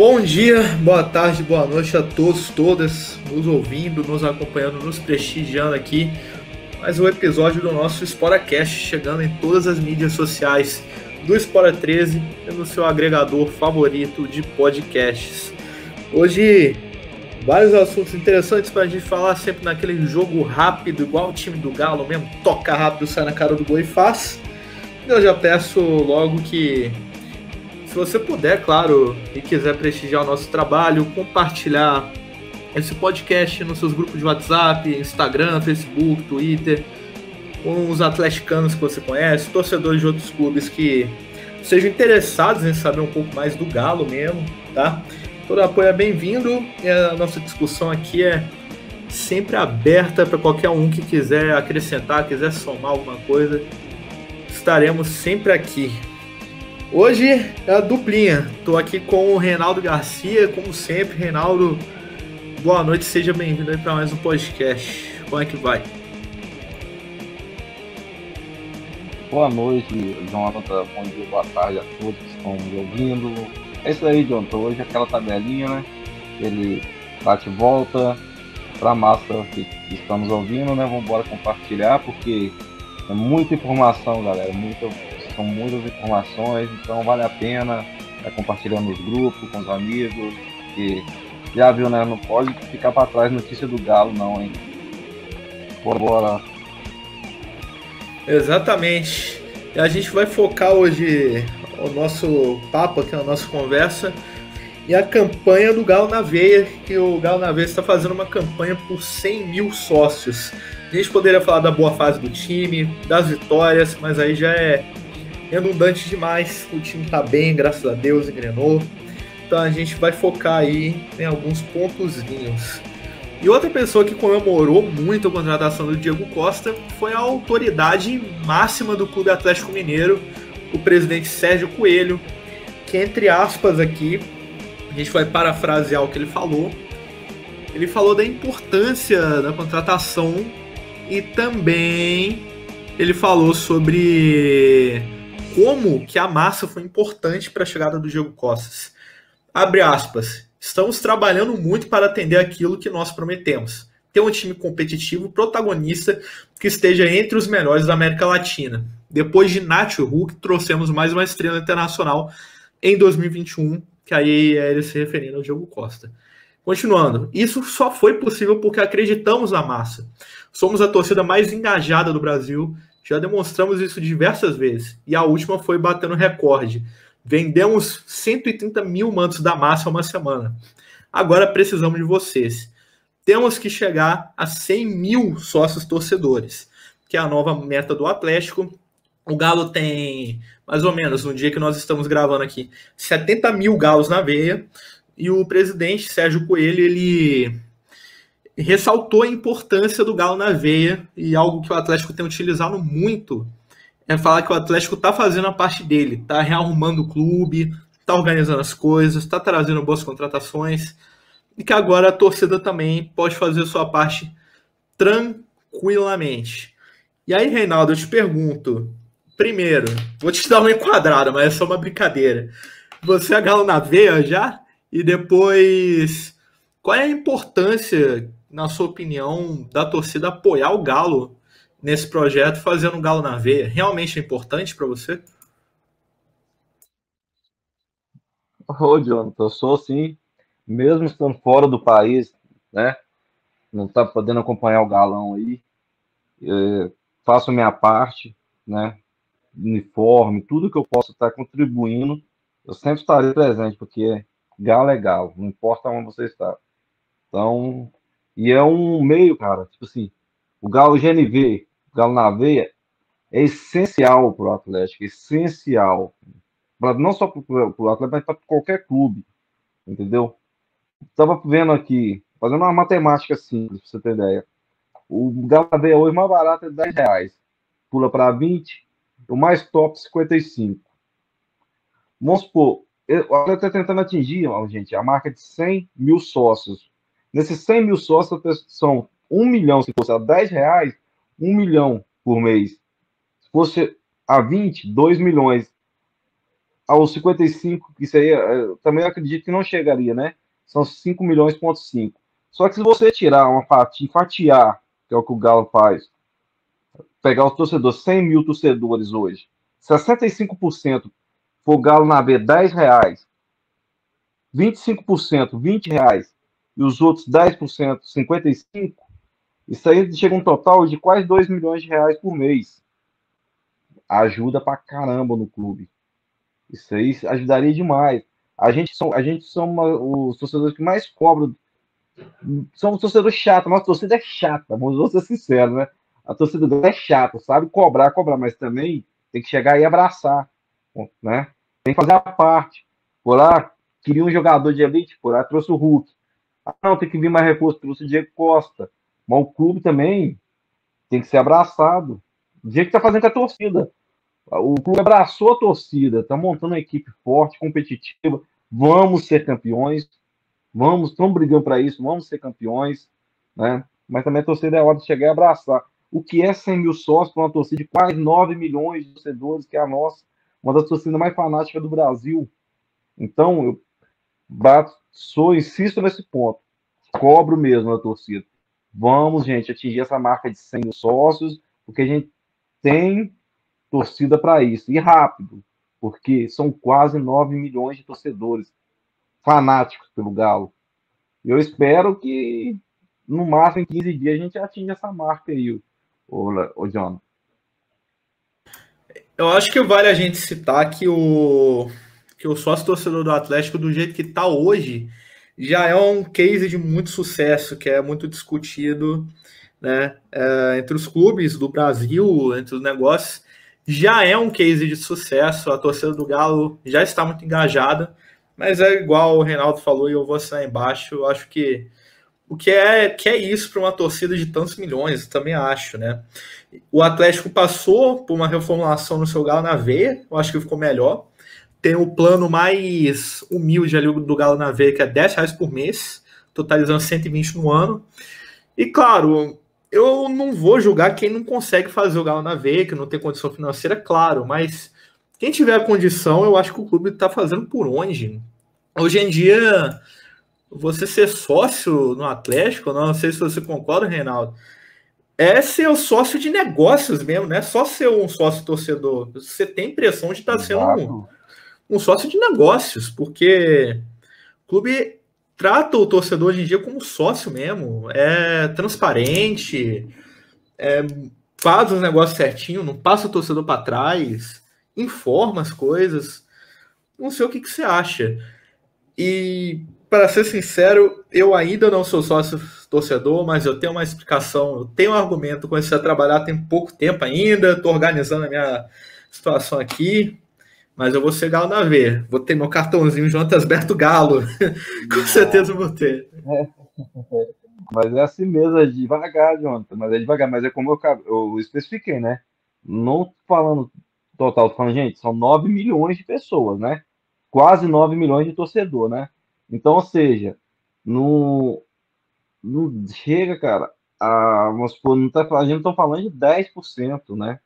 Bom dia, boa tarde, boa noite a todos, todas nos ouvindo, nos acompanhando, nos prestigiando aqui. Mais um episódio do nosso Sporacast, chegando em todas as mídias sociais do Spora 13 e no seu agregador favorito de podcasts. Hoje, vários assuntos interessantes para a gente falar, sempre naquele jogo rápido, igual o time do Galo mesmo, toca rápido, sai na cara do gol e faz. Eu já peço logo que se você puder, claro, e quiser prestigiar o nosso trabalho, compartilhar esse podcast nos seus grupos de WhatsApp, Instagram, Facebook, Twitter, com os atleticanos que você conhece, torcedores de outros clubes que sejam interessados em saber um pouco mais do Galo mesmo, tá? Todo apoio é bem-vindo e a nossa discussão aqui é sempre aberta para qualquer um que quiser acrescentar, quiser somar alguma coisa. Estaremos sempre aqui. Hoje é a duplinha. Estou aqui com o Reinaldo Garcia, como sempre. Reinaldo, boa noite, seja bem-vindo aí para mais um podcast. Como é que vai? Boa noite, Jonathan. Bom dia, boa tarde a todos que estão me ouvindo. É isso aí, Jonathan. Hoje aquela tabelinha, né? Ele bate e volta para a massa que estamos ouvindo, né? Vamos compartilhar, porque é muita informação, galera. Muita são muitas informações, então vale a pena é, compartilhar nos grupos, com os amigos, que já viu, né? Não pode ficar para trás notícia do Galo, não, hein? Bora. Exatamente. E a gente vai focar hoje o nosso papo aqui, a nossa conversa, e a campanha do Galo na Veia, que o Galo na Veia está fazendo uma campanha por 100 mil sócios. A gente poderia falar da boa fase do time, das vitórias, mas aí já é redundante demais. O time tá bem, graças a Deus, engrenou. Então a gente vai focar aí em alguns pontozinhos. E outra pessoa que comemorou muito a contratação do Diego Costa foi a autoridade máxima do Clube Atlético Mineiro, o presidente Sérgio Coelho, que entre aspas aqui, a gente vai parafrasear o que ele falou. Ele falou da importância da contratação e também ele falou sobre como que a massa foi importante para a chegada do Diego Costas. Abre aspas. Estamos trabalhando muito para atender aquilo que nós prometemos. Ter um time competitivo, protagonista, que esteja entre os melhores da América Latina. Depois de Nacho Hulk, trouxemos mais uma estrela internacional em 2021, que aí é se referindo ao Diego Costa. Continuando, isso só foi possível porque acreditamos na massa. Somos a torcida mais engajada do Brasil já demonstramos isso diversas vezes. E a última foi batendo recorde. Vendemos 130 mil mantos da massa uma semana. Agora precisamos de vocês. Temos que chegar a 100 mil sócios torcedores, que é a nova meta do Atlético. O Galo tem, mais ou menos, no dia que nós estamos gravando aqui, 70 mil galos na veia. E o presidente Sérgio Coelho, ele ressaltou a importância do Galo na veia e algo que o Atlético tem utilizado muito é falar que o Atlético está fazendo a parte dele, está rearrumando o clube, está organizando as coisas, está trazendo boas contratações e que agora a torcida também pode fazer sua parte tranquilamente. E aí, Reinaldo, eu te pergunto, primeiro, vou te dar uma enquadrada, mas é só uma brincadeira. Você é Galo na veia já? E depois, qual é a importância na sua opinião, da torcida apoiar o Galo nesse projeto, fazendo o Galo na veia? Realmente é importante para você? Ô, Jonathan, eu sou assim, mesmo estando fora do país, né? Não tá podendo acompanhar o galão aí. É, faço minha parte, né? Uniforme, tudo que eu posso estar contribuindo, eu sempre estarei presente, porque galo é galo, não importa onde você está. Então, e é um meio, cara, tipo assim, o Galo GNV, o Galo na veia, é essencial para o Atlético, essencial. Pra, não só para o Atlético, mas para qualquer clube, entendeu? Estava vendo aqui, fazendo uma matemática simples, para você ter ideia. O Galo na veia hoje mais barato é 10 reais. Pula para 20, o mais top 55. Vamos supor, o Atlético está tentando atingir, gente, a marca de 100 mil sócios Nesses 100 mil sócios, são 1 milhão, se fosse a 10 reais, 1 milhão por mês. Se fosse a 20, 2 milhões. aos 55, isso aí eu também acredito que não chegaria, né? São 5 milhões, ponto 5. Só que se você tirar uma fatia, fatiar, que é o que o Galo faz, pegar os torcedores, 100 mil torcedores hoje, 65% for Galo na B 10 reais, 25% 20 reais e os outros 10% 55, isso aí chega um total de quase 2 milhões de reais por mês. Ajuda pra caramba no clube. Isso aí ajudaria demais. A gente são, a gente são os torcedores que mais cobram. São torcedores chatos. Nossa torcida é chata, vamos ser sinceros, né? A torcida é chata, sabe cobrar, cobrar, mas também tem que chegar e abraçar, né? Tem que fazer a parte. Por lá, queria um jogador de elite, por lá trouxe o Hulk. Ah, não, tem que vir mais reforço, trouxe o Diego Costa. Mas o clube também tem que ser abraçado. Do jeito que tá fazendo com a torcida. O clube abraçou a torcida, está montando uma equipe forte, competitiva. Vamos ser campeões. Vamos, estamos brigando para isso, vamos ser campeões. Né? Mas também a torcida é hora de chegar e abraçar. O que é 100 mil sócios para uma torcida de quase 9 milhões de torcedores, que é a nossa, uma das torcidas mais fanáticas do Brasil. Então, eu sou, insisto nesse ponto. Cobro mesmo a torcida. Vamos, gente, atingir essa marca de 100 mil sócios, porque a gente tem torcida para isso. E rápido, porque são quase 9 milhões de torcedores fanáticos pelo Galo. Eu espero que no máximo em 15 dias a gente atinja essa marca aí, o John. Eu acho que vale a gente citar que o, que o sócio torcedor do Atlético, do jeito que está hoje, já é um case de muito sucesso, que é muito discutido né, é, entre os clubes do Brasil, entre os negócios já é um case de sucesso. A torcida do Galo já está muito engajada, mas é igual o Reinaldo falou e eu vou assinar embaixo. Eu acho que o que é, que é isso para uma torcida de tantos milhões, também acho, né? O Atlético passou por uma reformulação no seu Galo na veia, eu acho que ficou melhor. Tem o plano mais humilde ali do Galo na veia, que é 10 reais por mês, totalizando 120 no ano. E claro, eu não vou julgar quem não consegue fazer o Galo na veia, que não tem condição financeira, claro, mas quem tiver a condição, eu acho que o clube está fazendo por onde. Hoje em dia, você ser sócio no Atlético, não sei se você concorda, Reinaldo, é ser o sócio de negócios mesmo, não é só ser um sócio torcedor. Você tem impressão de estar tá sendo um, um sócio de negócios, porque o clube trata o torcedor hoje em dia como sócio mesmo, é transparente, é, faz os negócios certinho, não passa o torcedor para trás, informa as coisas. Não sei o que, que você acha. E, para ser sincero, eu ainda não sou sócio torcedor, mas eu tenho uma explicação, eu tenho um argumento. Comecei a trabalhar tem pouco tempo ainda, estou organizando a minha situação aqui mas eu vou ser Galo na V. Vou ter meu cartãozinho Jonas Berto Galo. Com certeza vou ter. É. Mas é assim mesmo, é devagar, Jonathan. Mas é devagar, mas é como eu, eu especifiquei, né? Não falando total, falando, gente, são 9 milhões de pessoas, né? Quase 9 milhões de torcedor, né? Então, ou seja, não chega, cara, a, vamos supor, não tá, a gente não tá falando de 10%, né?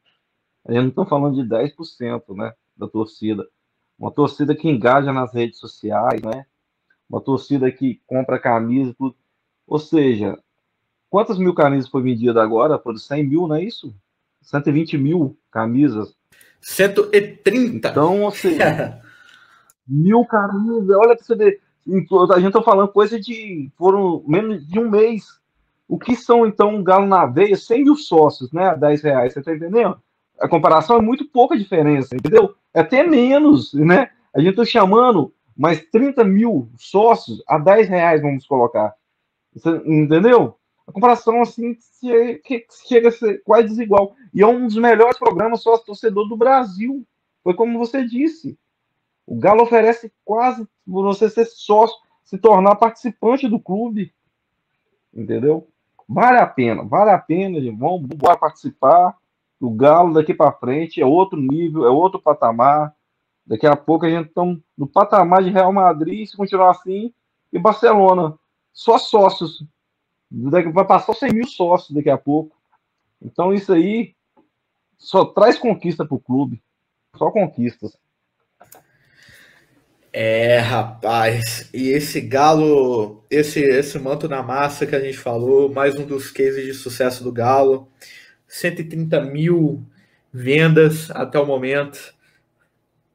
A gente não tá falando de 10%, né? Da torcida. Uma torcida que engaja nas redes sociais, né? Uma torcida que compra camisa, tudo. Ou seja, quantas mil camisas foi vendida agora? Por 100 mil, não é isso? 120 mil camisas. 130. Então, ou seja, mil camisas. Olha para você ver. A gente está falando coisa de. Foram menos de um mês. O que são, então, um galo na veia? 100 mil sócios, né? A 10 reais. Você está entendendo? A comparação é muito pouca diferença, entendeu? É até menos, né? A gente está chamando mais 30 mil sócios a 10 reais, vamos colocar. Entendeu? A comparação, assim, chega a ser quase desigual. E é um dos melhores programas sócio-torcedor do Brasil. Foi como você disse. O Galo oferece quase você ser sócio, se tornar participante do clube. Entendeu? Vale a pena, vale a pena. Vamos, vamos participar. O Galo daqui para frente é outro nível, é outro patamar. Daqui a pouco a gente está no patamar de Real Madrid, se continuar assim, e Barcelona. Só sócios. Vai passar 100 mil sócios daqui a pouco. Então isso aí só traz conquista para o clube. Só conquistas. É, rapaz, e esse Galo, esse, esse manto na massa que a gente falou, mais um dos cases de sucesso do Galo, 130 mil vendas até o momento,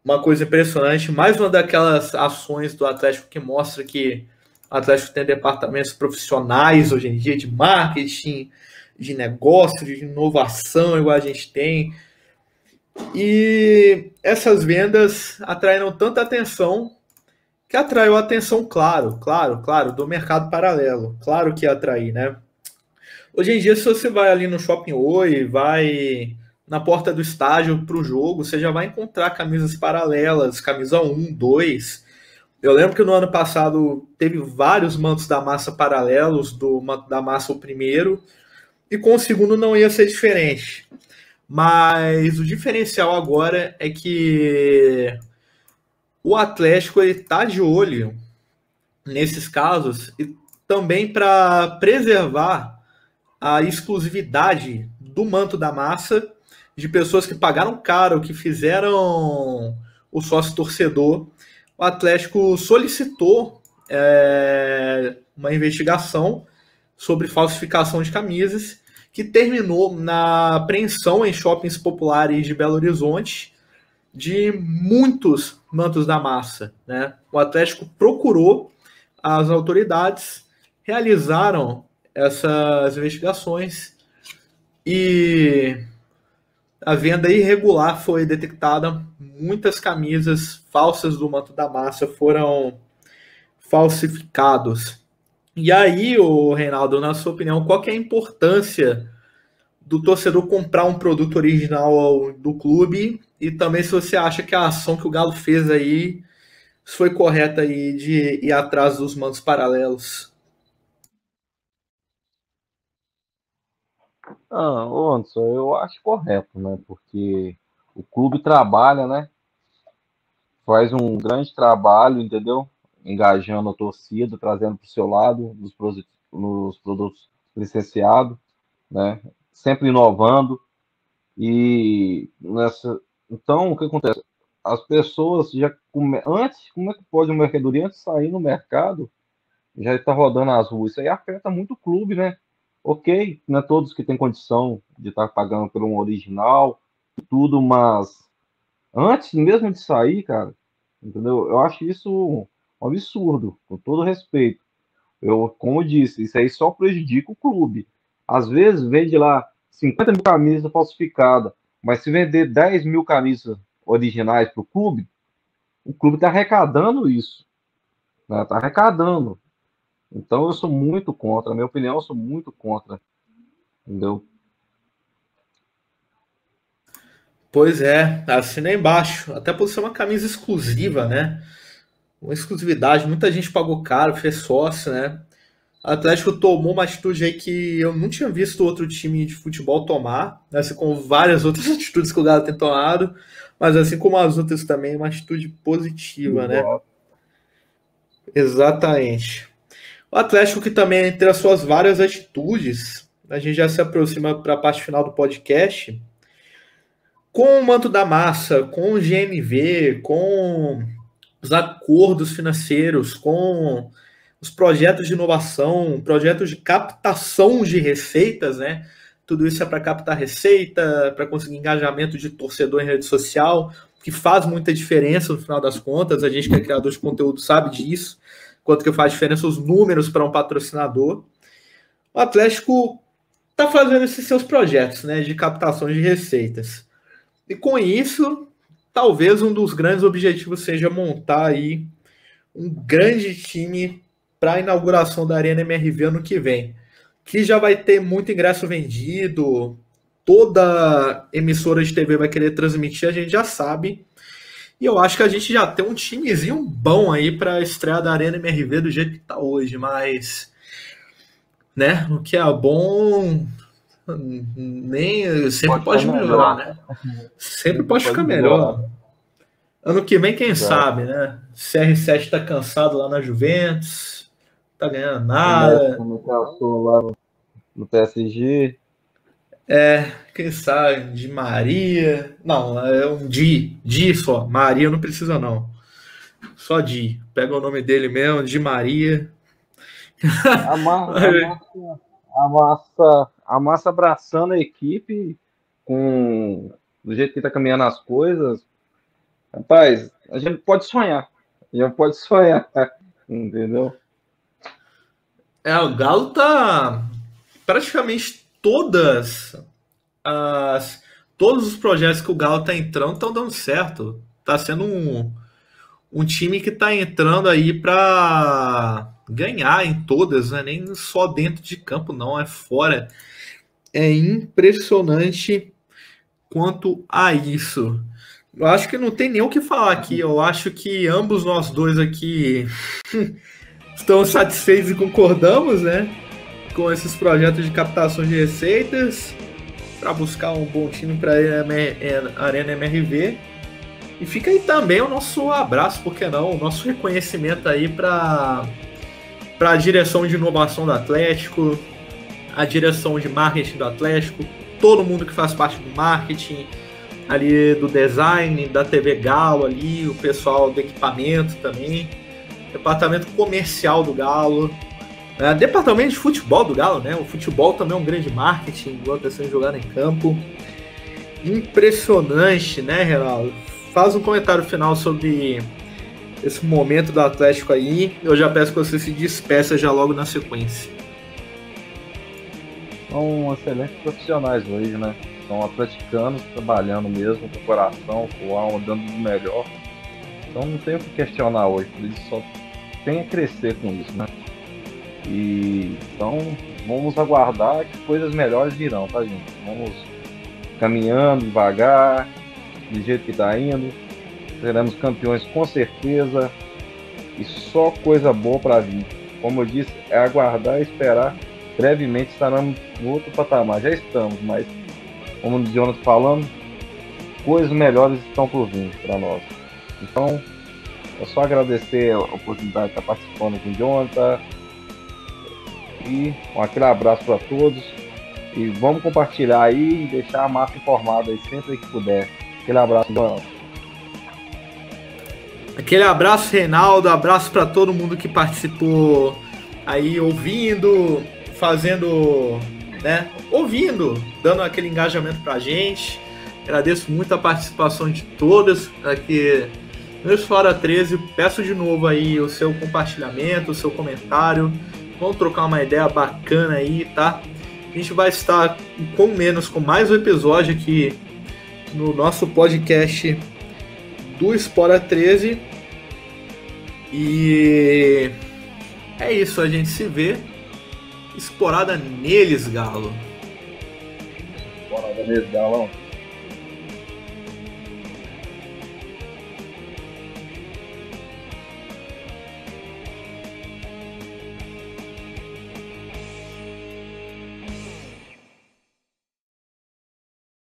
uma coisa impressionante, mais uma daquelas ações do Atlético que mostra que o Atlético tem departamentos profissionais hoje em dia de marketing, de negócio, de inovação, igual a gente tem, e essas vendas atraíram tanta atenção que atraiu a atenção, claro, claro, claro, do mercado paralelo. Claro que atrair, né? Hoje em dia, se você vai ali no Shopping Oi, vai na porta do estágio para o jogo, você já vai encontrar camisas paralelas, camisa 1, 2. Eu lembro que no ano passado teve vários mantos da massa paralelos, do manto da massa o primeiro, e com o segundo não ia ser diferente. Mas o diferencial agora é que o Atlético está de olho nesses casos e também para preservar a exclusividade do manto da massa de pessoas que pagaram caro, que fizeram o sócio torcedor. O Atlético solicitou é, uma investigação sobre falsificação de camisas que terminou na apreensão em shoppings populares de Belo Horizonte de muitos mantos da massa. Né? O Atlético procurou as autoridades, realizaram essas investigações e a venda irregular foi detectada. Muitas camisas falsas do manto da massa foram falsificados. E aí, o Reinaldo, na sua opinião, qual é a importância do torcedor comprar um produto original do clube e também se você acha que a ação que o Galo fez aí foi correta aí de ir atrás dos mandos paralelos? Ah, Anderson, eu acho correto, né? Porque o clube trabalha, né? Faz um grande trabalho, entendeu? engajando a torcida, trazendo para o seu lado nos, nos produtos licenciados, né? sempre inovando. E nessa. Então, o que acontece? As pessoas já. Come... Antes, como é que pode uma mercadoria antes de sair no mercado? Já está rodando as ruas. Isso aí afeta muito o clube, né? Ok, não é todos que têm condição de estar pagando por um original, tudo, mas antes mesmo de sair, cara, entendeu? Eu acho isso um absurdo, com todo respeito. Eu, como eu disse, isso aí só prejudica o clube. Às vezes vende lá 50 mil camisas falsificadas, mas se vender 10 mil camisas originais para o clube, o clube está arrecadando isso. Está né? Tá arrecadando. Então eu sou muito contra, na minha opinião, eu sou muito contra. Entendeu? Pois é, assina embaixo. Até por ser uma camisa exclusiva, né? uma exclusividade, muita gente pagou caro, fez sócio, né? O Atlético tomou uma atitude aí que eu não tinha visto outro time de futebol tomar, né? assim como várias outras atitudes que o Galo tem tomado, mas assim como as outras também, uma atitude positiva, né? Exatamente. O Atlético que também, entre as suas várias atitudes, a gente já se aproxima para a parte final do podcast, com o manto da massa, com o GMV, com os acordos financeiros, com os projetos de inovação, projetos de captação de receitas, né? Tudo isso é para captar receita, para conseguir engajamento de torcedor em rede social, que faz muita diferença no final das contas. A gente que é criador de conteúdo sabe disso, quanto que faz diferença os números para um patrocinador. O Atlético está fazendo esses seus projetos, né, de captação de receitas. E com isso, talvez um dos grandes objetivos seja montar aí um grande time para a inauguração da Arena MRV ano que vem, que já vai ter muito ingresso vendido, toda emissora de TV vai querer transmitir, a gente já sabe. E eu acho que a gente já tem um timezinho bom aí para a estreia da Arena MRV do jeito que está hoje, mas né, o que é bom nem sempre pode, pode melhorar, melhorar, né? Sempre pode, pode ficar melhor. melhor. Ano que vem, quem sabe, né? CR7 tá cansado lá na Juventus, tá ganhando nada. lá no, no PSG. É, quem sabe, de Maria. Não, é um Di, Di só. Maria não precisa, não. Só Di. Pega o nome dele mesmo, Di Maria. A, ma a, massa, a massa abraçando a equipe com do jeito que tá caminhando as coisas. Rapaz, a gente pode sonhar. A gente pode sonhar. Entendeu? É, o Galo tá praticamente todas as todos os projetos que o Galo tá entrando estão dando certo. Tá sendo um, um time que tá entrando aí para ganhar em todas, né? nem só dentro de campo, não, é fora. É impressionante quanto a isso. Eu acho que não tem nem o que falar aqui. Eu acho que ambos nós dois aqui estamos satisfeitos e concordamos, né? Com esses projetos de captação de receitas para buscar um bom time para a Arena MRV. E fica aí também o nosso abraço, por que não? O nosso reconhecimento aí para a direção de inovação do Atlético, a direção de marketing do Atlético, todo mundo que faz parte do marketing, ali do design, da TV Galo ali, o pessoal do equipamento também, departamento comercial do Galo, né? departamento de futebol do Galo, né? O futebol também é um grande marketing, está sendo jogado em campo. Impressionante, né, Renato? Faz um comentário final sobre esse momento do Atlético aí. Eu já peço que você se despeça já logo na sequência. São excelentes profissionais hoje, né? São atleticanos trabalhando mesmo com o coração, com a alma, dando o melhor. Então não tem o que questionar hoje, eles só tem a crescer com isso, né? E então vamos aguardar que coisas melhores virão, tá gente? Vamos caminhando devagar, do jeito que tá indo. Seremos campeões com certeza. E só coisa boa para vir. Como eu disse, é aguardar e esperar. Brevemente estaremos no outro patamar. Já estamos, mas como o Jonathan falando, coisas melhores estão por vir para nós. Então, é só agradecer a oportunidade de estar participando com o Jonathan. E um aquele abraço para todos. E vamos compartilhar aí e deixar a massa informada aí sempre que puder. Aquele abraço, Jonathan. Aquele abraço, Reinaldo. Abraço para todo mundo que participou aí ouvindo, fazendo né, ouvindo, dando aquele engajamento pra gente. Agradeço muito a participação de todas aqui no Fora 13. Peço de novo aí o seu compartilhamento, o seu comentário. Vamos trocar uma ideia bacana aí, tá? A gente vai estar com menos, com mais um episódio aqui no nosso podcast do Espora 13. E é isso, a gente se vê Esporada neles, Galo. Esporada neles, Galão.